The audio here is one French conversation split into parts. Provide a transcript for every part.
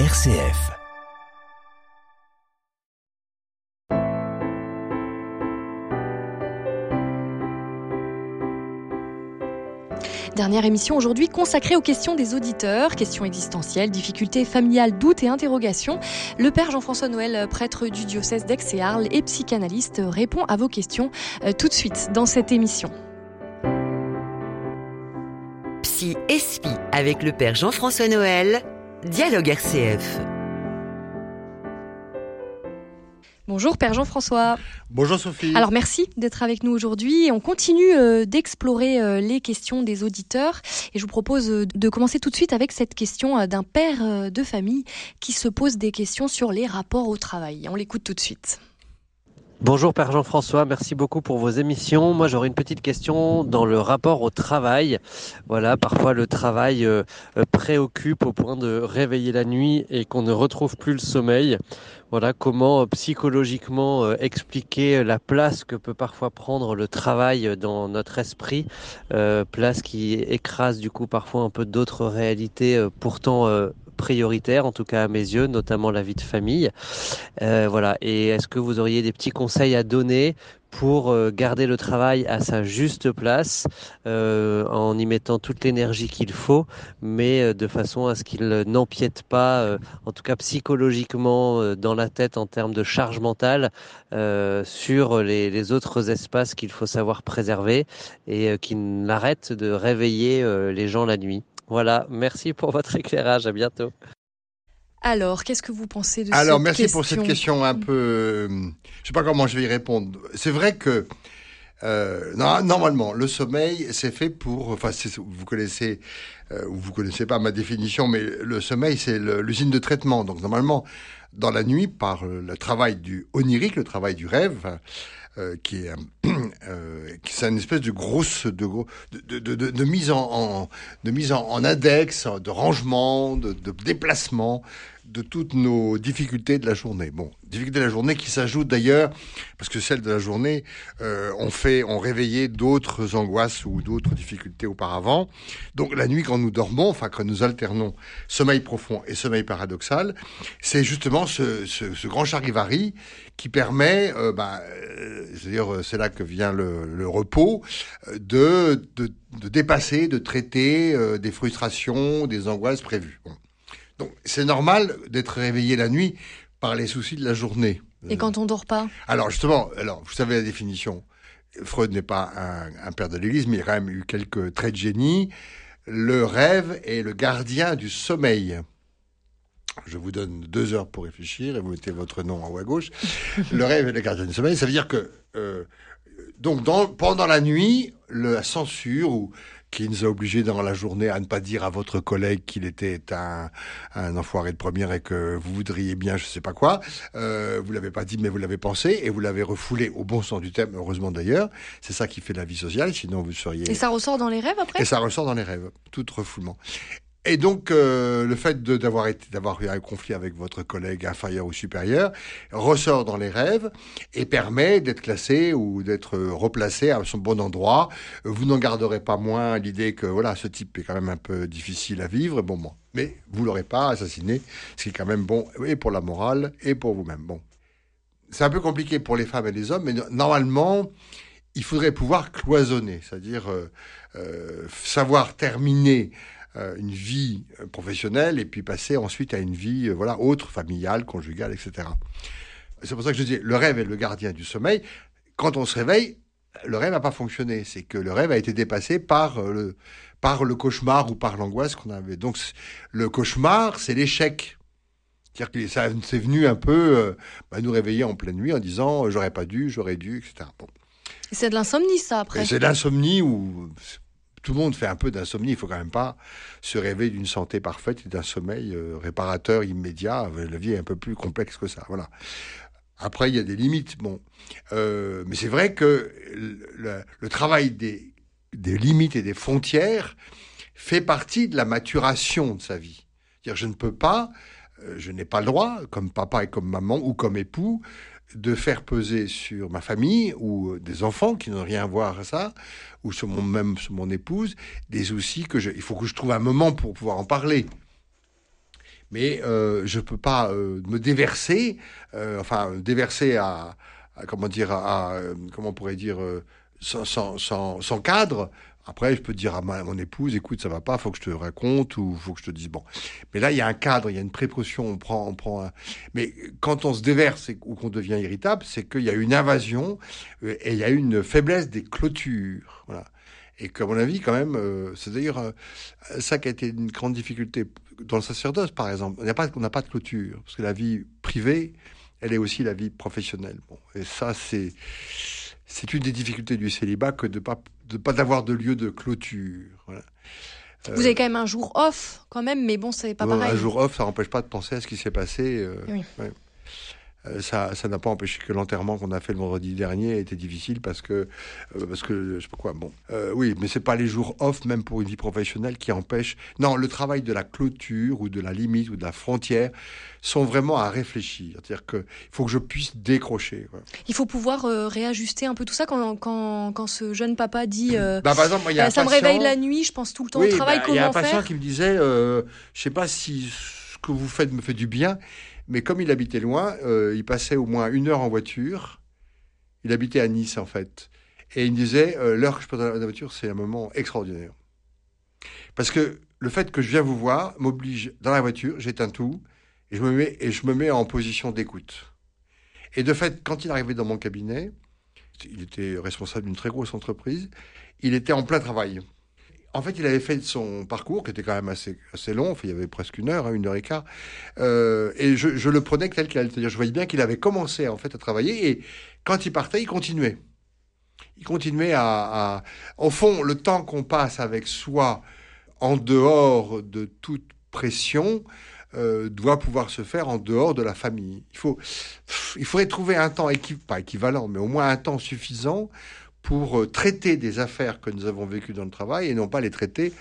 RCF. Dernière émission aujourd'hui consacrée aux questions des auditeurs, questions existentielles, difficultés familiales, doutes et interrogations. Le père Jean-François Noël, prêtre du diocèse d'Aix et Arles et psychanalyste, répond à vos questions euh, tout de suite dans cette émission. Psy Espi avec le père Jean-François Noël, Dialogue RCF. Bonjour Père Jean-François. Bonjour Sophie. Alors merci d'être avec nous aujourd'hui. On continue euh, d'explorer euh, les questions des auditeurs et je vous propose euh, de commencer tout de suite avec cette question d'un père de famille qui se pose des questions sur les rapports au travail. On l'écoute tout de suite. Bonjour Père Jean-François, merci beaucoup pour vos émissions. Moi j'aurais une petite question dans le rapport au travail. Voilà, parfois le travail euh, euh, préoccupe au point de réveiller la nuit et qu'on ne retrouve plus le sommeil. Voilà comment euh, psychologiquement expliquer la place que peut parfois prendre le travail dans notre esprit, place qui écrase du coup parfois un peu d'autres réalités pourtant prioritaire, en tout cas à mes yeux, notamment la vie de famille. Euh, voilà. Et est-ce que vous auriez des petits conseils à donner pour euh, garder le travail à sa juste place, euh, en y mettant toute l'énergie qu'il faut, mais de façon à ce qu'il n'empiète pas, en tout cas psychologiquement, dans la tête en termes de charge mentale, sur les, les, autres espaces qu'il faut savoir préserver et qu'il n'arrête de réveiller les gens la nuit? Voilà, merci pour votre éclairage, à bientôt. Alors, qu'est-ce que vous pensez de Alors, cette Alors, merci pour cette question un peu... Euh, je ne sais pas comment je vais y répondre. C'est vrai que euh, normalement, le sommeil, c'est fait pour. Enfin, vous connaissez euh, ou vous connaissez pas ma définition, mais le sommeil, c'est l'usine de traitement. Donc, normalement, dans la nuit, par le travail du onirique, le travail du rêve, euh, qui est euh, c'est une espèce de grosse de, de, de, de mise en, de mise en, index, de rangement, de, déplacement de toutes nos difficultés de la journée. Bon, difficultés de la journée qui s'ajoutent d'ailleurs, parce que celles de la journée euh, ont fait, ont réveillé d'autres angoisses ou d'autres difficultés auparavant. Donc la nuit, quand nous dormons, enfin quand nous alternons sommeil profond et sommeil paradoxal, c'est justement ce, ce, grand charivari qui permet, euh, bah, c'est-à-dire c'est là que vient le, le repos, euh, de, de, de, dépasser, de traiter euh, des frustrations, des angoisses prévues. Bon. Donc c'est normal d'être réveillé la nuit par les soucis de la journée. Et quand on dort pas? Alors justement, alors vous savez la définition. Freud n'est pas un, un, père de l'Église, mais il a quand même eu quelques traits de génie. Le rêve est le gardien du sommeil. Je vous donne deux heures pour réfléchir et vous mettez votre nom en haut à gauche. le rêve est le gardien du sommeil. Ça veut dire que euh, donc dans, pendant la nuit, la censure ou qui nous a obligés dans la journée à ne pas dire à votre collègue qu'il était un, un enfoiré de première et que vous voudriez bien je sais pas quoi. Euh, vous l'avez pas dit mais vous l'avez pensé et vous l'avez refoulé au bon sens du terme, heureusement d'ailleurs. C'est ça qui fait la vie sociale, sinon vous seriez... Et ça ressort dans les rêves après? Et ça ressort dans les rêves, tout refoulement. Et donc, euh, le fait d'avoir eu un conflit avec votre collègue inférieur ou supérieur ressort dans les rêves et permet d'être classé ou d'être replacé à son bon endroit. Vous n'en garderez pas moins l'idée que voilà, ce type est quand même un peu difficile à vivre. Bon, bon, mais vous l'aurez pas assassiné, ce qui est quand même bon et pour la morale et pour vous-même. Bon, c'est un peu compliqué pour les femmes et les hommes, mais normalement, il faudrait pouvoir cloisonner, c'est-à-dire euh, euh, savoir terminer une vie euh, professionnelle et puis passer ensuite à une vie euh, voilà autre, familiale, conjugale, etc. C'est pour ça que je dis le rêve est le gardien du sommeil. Quand on se réveille, le rêve n'a pas fonctionné. C'est que le rêve a été dépassé par le, par le cauchemar ou par l'angoisse qu'on avait. Donc le cauchemar, c'est l'échec. C'est-à-dire que ça c'est venu un peu bah, nous réveiller en pleine nuit en disant j'aurais pas dû, j'aurais dû, etc. Bon. C'est de l'insomnie ça après. C'est de l'insomnie ou tout le monde fait un peu d'insomnie. Il faut quand même pas se rêver d'une santé parfaite et d'un sommeil euh, réparateur immédiat. La vie est un peu plus complexe que ça. Voilà. Après, il y a des limites. Bon, euh, mais c'est vrai que le, travail des, des, limites et des frontières fait partie de la maturation de sa vie. je ne peux pas, je n'ai pas le droit, comme papa et comme maman ou comme époux, de faire peser sur ma famille ou des enfants qui n'ont rien à voir à ça, ou sur mon, épouse, des soucis que je, il faut que je trouve un moment pour pouvoir en parler. Mais euh, je peux pas euh, me déverser, euh, enfin déverser à, comment dire, à, euh, comment on pourrait dire, euh, sans cadre. Après, je peux dire à, ma, mon épouse, écoute, ça va pas, faut que je te raconte ou faut que je te dise bon. Mais là, il y a un cadre, il y a une précaution, on prend, on prend. Un... Mais quand on se déverse ou qu'on devient irritable, c'est qu'il y a une invasion euh, et il y a une faiblesse des clôtures. Voilà. Et qu'à mon avis, quand même, euh, c'est d'ailleurs euh, ça qui a été une grande difficulté dans le sacerdoce, par exemple. On n'a pas, on n'a pas de clôture parce que la vie privée, elle est aussi la vie professionnelle. Bon, et ça, c'est c'est une des difficultés du célibat que de pas de pas d'avoir de lieu de clôture. Voilà. Vous avez quand même un jour off, quand même, mais bon, c'est pas bon, pareil. Un jour off, ça n'empêche pas de penser à ce qui s'est passé. euh, Oui. ouais. Euh, ça, ça n'a pas empêché que l'enterrement qu'on a fait le vendredi dernier était difficile parce que, euh, parce que, je sais pas quoi. Bon, Euh, oui, mais c'est pas les jours off, même pour une vie professionnelle, qui empêchent. Non, le travail de la clôture ou de la limite ou de la frontière sont vraiment à réfléchir. C'est-à-dire que il faut que je puisse décrocher. quoi. Il faut pouvoir euh, réajuster un peu tout ça quand, quand, quand ce jeune papa dit euh, Bah, par exemple, moi, il y a Euh, un ça me réveille la nuit, je pense tout le temps Oui, au travail, bah, Il y a un patient faire qui me disait, je sais pas si ce que vous faites me fait du bien, mais comme il habitait loin, euh, il passait au moins une heure en voiture. Il habitait à Nice en fait, et il me disait, euh, l'heure que je passe dans la voiture, c'est un moment extraordinaire, parce que le fait que je viens vous voir m'oblige dans la voiture, j'éteins tout et je me mets et je me mets en position d'écoute. Et de fait, quand il arrivait dans mon cabinet, il était responsable d'une très grosse entreprise, il était en plein travail. En fait, il avait fait son parcours, qui était quand même assez, assez long, il y avait presque une heure, hein, une heure et quart, euh, et je, je le prenais tel qu'il allait. Je voyais bien qu'il avait commencé en fait à travailler, et quand il partait, il continuait. Il continuait à, à... Au fond, le temps qu'on passe avec soi, en dehors de toute pression, euh, doit pouvoir se faire en dehors de la famille. Il, faut, il faudrait trouver un temps, équi... pas équivalent, mais au moins un temps suffisant pour euh, traiter des affaires que nous avons vécues dans le travail et non pas les traiter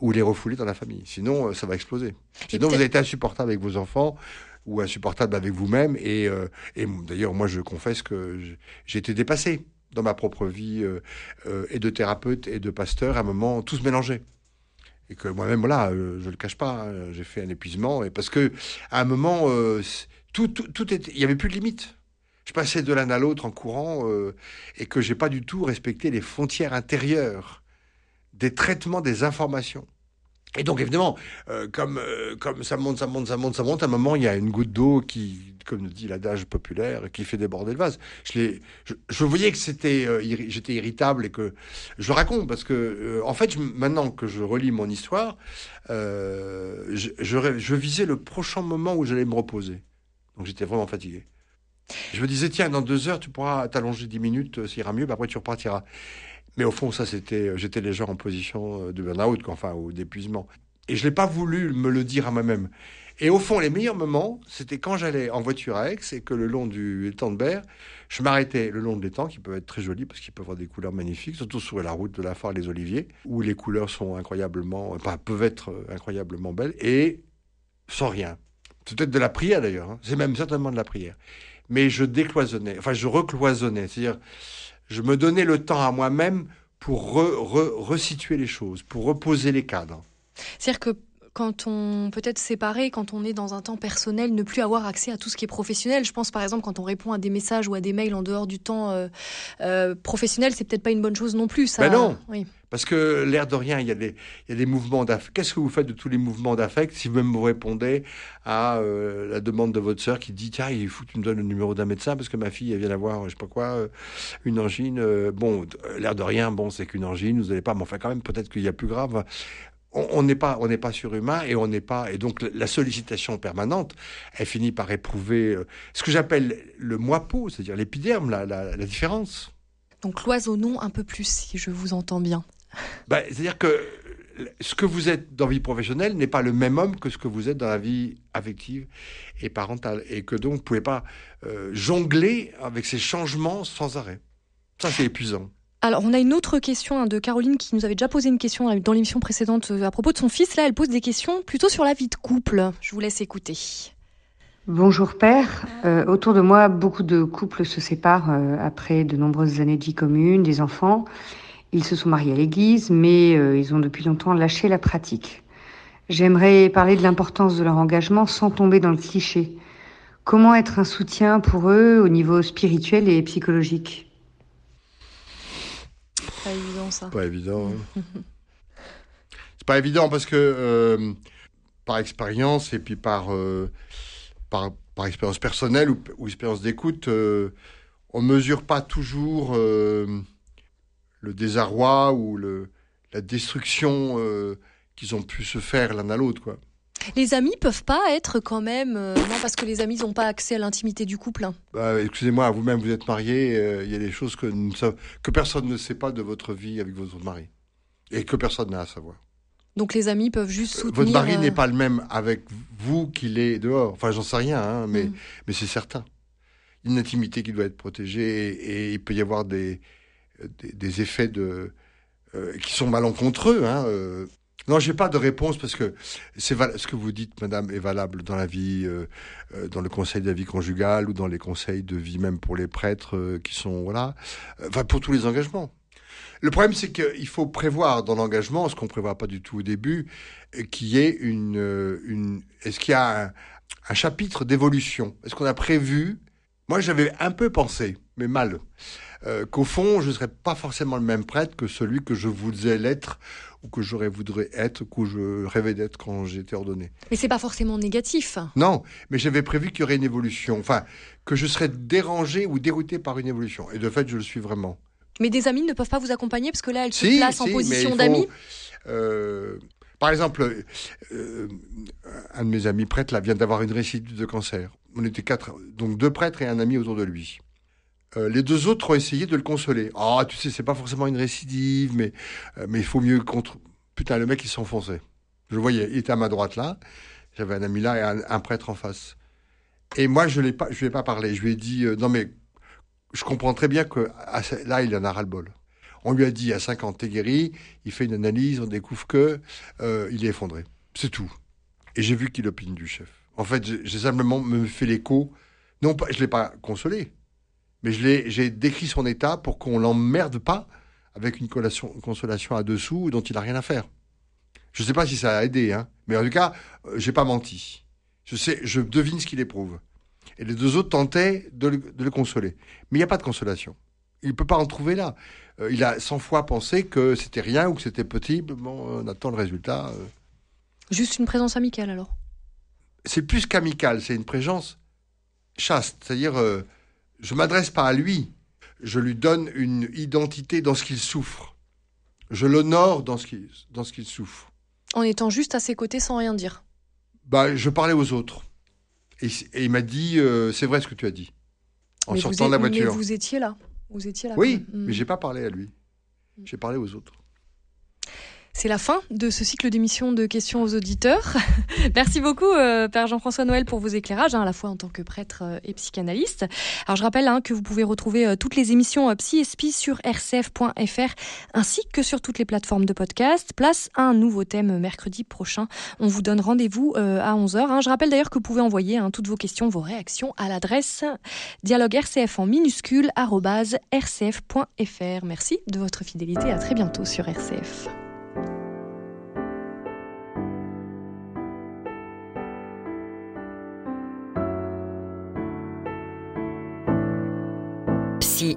ou les refouler dans la famille. Sinon, euh, ça va exploser. Sinon, vous été insupportable avec vos enfants ou insupportable avec vous-même. Et, euh, et d'ailleurs, moi, je confesse que j'ai été dépassé dans ma propre vie euh, euh, et de thérapeute et de pasteur. À un moment, tout se mélangeait. Et que moi-même, là, je le cache pas, hein, j'ai fait un épuisement. Et parce que à un moment, tout, tout, tout était, il y avait plus de limite. Je passais de l'un à l'autre en courant euh, et que j'ai pas du tout respecté les frontières intérieures des traitements des informations. Et donc évidemment, euh, comme euh, comme ça monte, ça monte, ça monte, ça monte, à un moment il y a une goutte d'eau qui, comme dit l'adage populaire, qui fait déborder le vase. Je voyais que j'étais irritable et que je raconte parce que en fait maintenant que je relis mon histoire, je visais le prochain moment où j'allais me reposer. Donc j'étais vraiment fatigué. Je me disais tiens dans deux heures tu pourras t'allonger dix minutes, euh, ça ira mieux, puis après tu repartiras. Mais au fond, ça, c'était, euh, j'étais déjà en position euh, de burn-out, enfin, ou d'épuisement. Et je n'ai pas voulu me le dire à moi-même. Et au fond, les meilleurs moments, c'était quand j'allais en voiture à Aix et que le long du étang de Berre, je m'arrêtais le long de l'étang, qui peut être très joli parce qu'il peut avoir des couleurs magnifiques, surtout sur la route de la Phare les Oliviers, où les couleurs sont incroyablement, enfin, peuvent être euh, incroyablement belles, et sans rien. C'est peut-être de la prière d'ailleurs, hein. c'est même certainement de la prière. Mais je décloisonnais, enfin, je recloisonnais, c'est-à-dire, je me donnais le temps à moi-même pour re- re- resituer les choses, pour reposer les cadres. C'est-à-dire que quand on peut être séparé, quand on est dans un temps personnel, ne plus avoir accès à tout ce qui est professionnel. Je pense par exemple quand on répond à des messages ou à des mails en dehors du temps euh, euh, professionnel, c'est peut-être pas une bonne chose non plus. Ça, Ben non. Oui. Parce que l'air de rien, il y a des, il y a des mouvements d'affect. Qu'est-ce que vous faites de tous les mouvements d'affect? Si vous-même vous répondez à euh, la demande de votre sœur qui dit tiens il faut que tu me donnes le numéro d'un médecin parce que ma fille elle vient d'avoir je sais pas quoi une angine. Bon l'air de rien bon c'est qu'une angine vous n'allez pas mais enfin quand même peut-être qu'il y a plus grave. On n'est pas on n'est pas surhumain et on n'est pas et donc la sollicitation permanente elle finit par éprouver euh, ce que j'appelle le moi-peau c'est-à-dire l'épiderme la, la, la différence. Donc cloisonnons un peu plus si je vous entends bien. Bah, C'est-à-dire que ce que vous êtes dans la vie professionnelle n'est pas le même homme que ce que vous êtes dans la vie affective et parentale. Et que donc, vous ne pouvez pas euh, jongler avec ces changements sans arrêt. Ça, c'est épuisant. Alors, on a une autre question hein, de Caroline qui nous avait déjà posé une question dans l'émission précédente euh, à propos de son fils. Là, elle pose des questions plutôt sur la vie de couple. Je vous laisse écouter. Bonjour père. Euh, autour de moi, beaucoup de couples se séparent euh, après de nombreuses années de vie commune, des enfants. Ils se sont mariés à l'église, mais ils ont depuis longtemps lâché la pratique. J'aimerais parler de l'importance de leur engagement sans tomber dans le cliché. Comment être un soutien pour eux au niveau spirituel et psychologique? Ça. Pas évident. hein. c'est pas évident parce que euh, par expérience et puis par, euh, par, par expérience personnelle ou, ou expérience d'écoute, euh, on mesure pas toujours euh, le désarroi ou le, la destruction qu'ils ont pu se faire l'un à l'autre. quoi. Les amis peuvent pas être quand même. euh, non, parce que les amis n'ont pas accès à l'intimité du couple. hein. Bah, excusez-moi, vous-même vous êtes marié, euh, il y a des choses que, nous que personne ne sait pas de votre vie avec votre mari. Et que personne n'a à savoir. Donc les amis peuvent juste soutenir. Votre mari euh, n'est pas le même avec vous qu'il est dehors. Enfin, j'en sais rien, hein, mais, Mm. mais c'est certain. Une intimité qui doit être protégée et, et il peut y avoir des, des, des effets de, euh, qui sont malencontreux. Hein, euh. Non, j'ai pas de réponse parce que c'est ce que vous dites, madame, est valable dans la vie, euh, euh, dans le conseil de la vie conjugale ou dans les conseils de vie même pour les prêtres euh, qui sont, voilà, Euh, enfin, pour tous les engagements. Le problème, c'est qu'il faut prévoir dans l'engagement, ce qu'on prévoit pas du tout au début, y ait une, une est-ce qu'il y a un chapitre d'évolution? Est-ce qu'on a prévu? Moi, j'avais un peu pensé, mais mal, euh, qu'au fond, je ne serais pas forcément le même prêtre que celui que je voudrais l'être ou que j'aurais voudrais être, que je rêvais d'être quand j'étais ordonné. Mais c'est pas forcément négatif. Non, mais j'avais prévu qu'il y aurait une évolution, enfin, que je serais dérangé ou dérouté par une évolution. Et de fait, je le suis vraiment. Mais des amis ne peuvent pas vous accompagner parce que là, elles se placent en si, position d'amis. euh, par exemple, euh, un de mes amis prêtres là, vient d'avoir une récidive de cancer. On était quatre, donc deux prêtres et un ami autour de lui. Euh, les deux autres ont essayé de le consoler. Ah, tu sais, c'est pas forcément une récidive, mais, euh, mais il faut mieux contre. Putain, le mec, il s'enfonçait. Je le voyais, il était à ma droite là. J'avais un ami là et un, prêtre en face. Et moi, je l'ai pas, je lui ai pas parlé. Je lui ai dit, euh, non mais, je comprends très bien que là, il en a ras le bol. On lui a dit à 50, t'es guéri. Il fait une analyse, on découvre que il est effondré. C'est tout. Et j'ai vu qu'il opine du chef. En fait, j'ai simplement me fait l'écho. Non, je l'ai pas consolé, mais je l'ai, j'ai décrit son état pour qu'on l'emmerde pas avec une collation- consolation à dessous dont il a rien à faire. Je sais pas si ça a aidé, hein, mais en tout cas, euh, j'ai pas menti. Je sais, je devine ce qu'il éprouve. Et les deux autres tentaient de le, de le consoler, mais il n'y a pas de consolation. Il peut pas en trouver là. Euh, il a 100 fois pensé que c'était rien ou que c'était petit. Bon, on attend le résultat. euh. Juste une présence amicale alors. c'est plus qu'amical, c'est une présence chaste. C'est-à-dire, euh, je m'adresse pas à lui, je lui donne une identité dans ce qu'il souffre. Je l'honore dans ce qu'il souffre. En étant juste à ses côtés sans rien dire. Bah, je parlais aux autres. Et, et il m'a dit, euh, c'est vrai ce que tu as dit. En mais sortant de la êtes- Mais voiture. vous étiez là. Vous étiez là. Oui, même. Mais j'ai pas parlé à lui. J'ai parlé aux autres. C'est la fin de ce cycle d'émissions de questions aux auditeurs. Merci beaucoup, euh, Père Jean-François Noël, pour vos éclairages, hein, à la fois en tant que prêtre euh, et psychanalyste. Alors, je rappelle hein, que vous pouvez retrouver euh, toutes les émissions Psy et sur rcf.fr, ainsi que sur toutes les plateformes de podcast. Place à un nouveau thème mercredi prochain. On vous donne rendez-vous à 11h. Je rappelle d'ailleurs que vous pouvez envoyer hein, toutes vos questions, vos réactions à l'adresse dialogue rcf en minuscule rcf.fr. Merci de votre fidélité. À très bientôt sur RCF.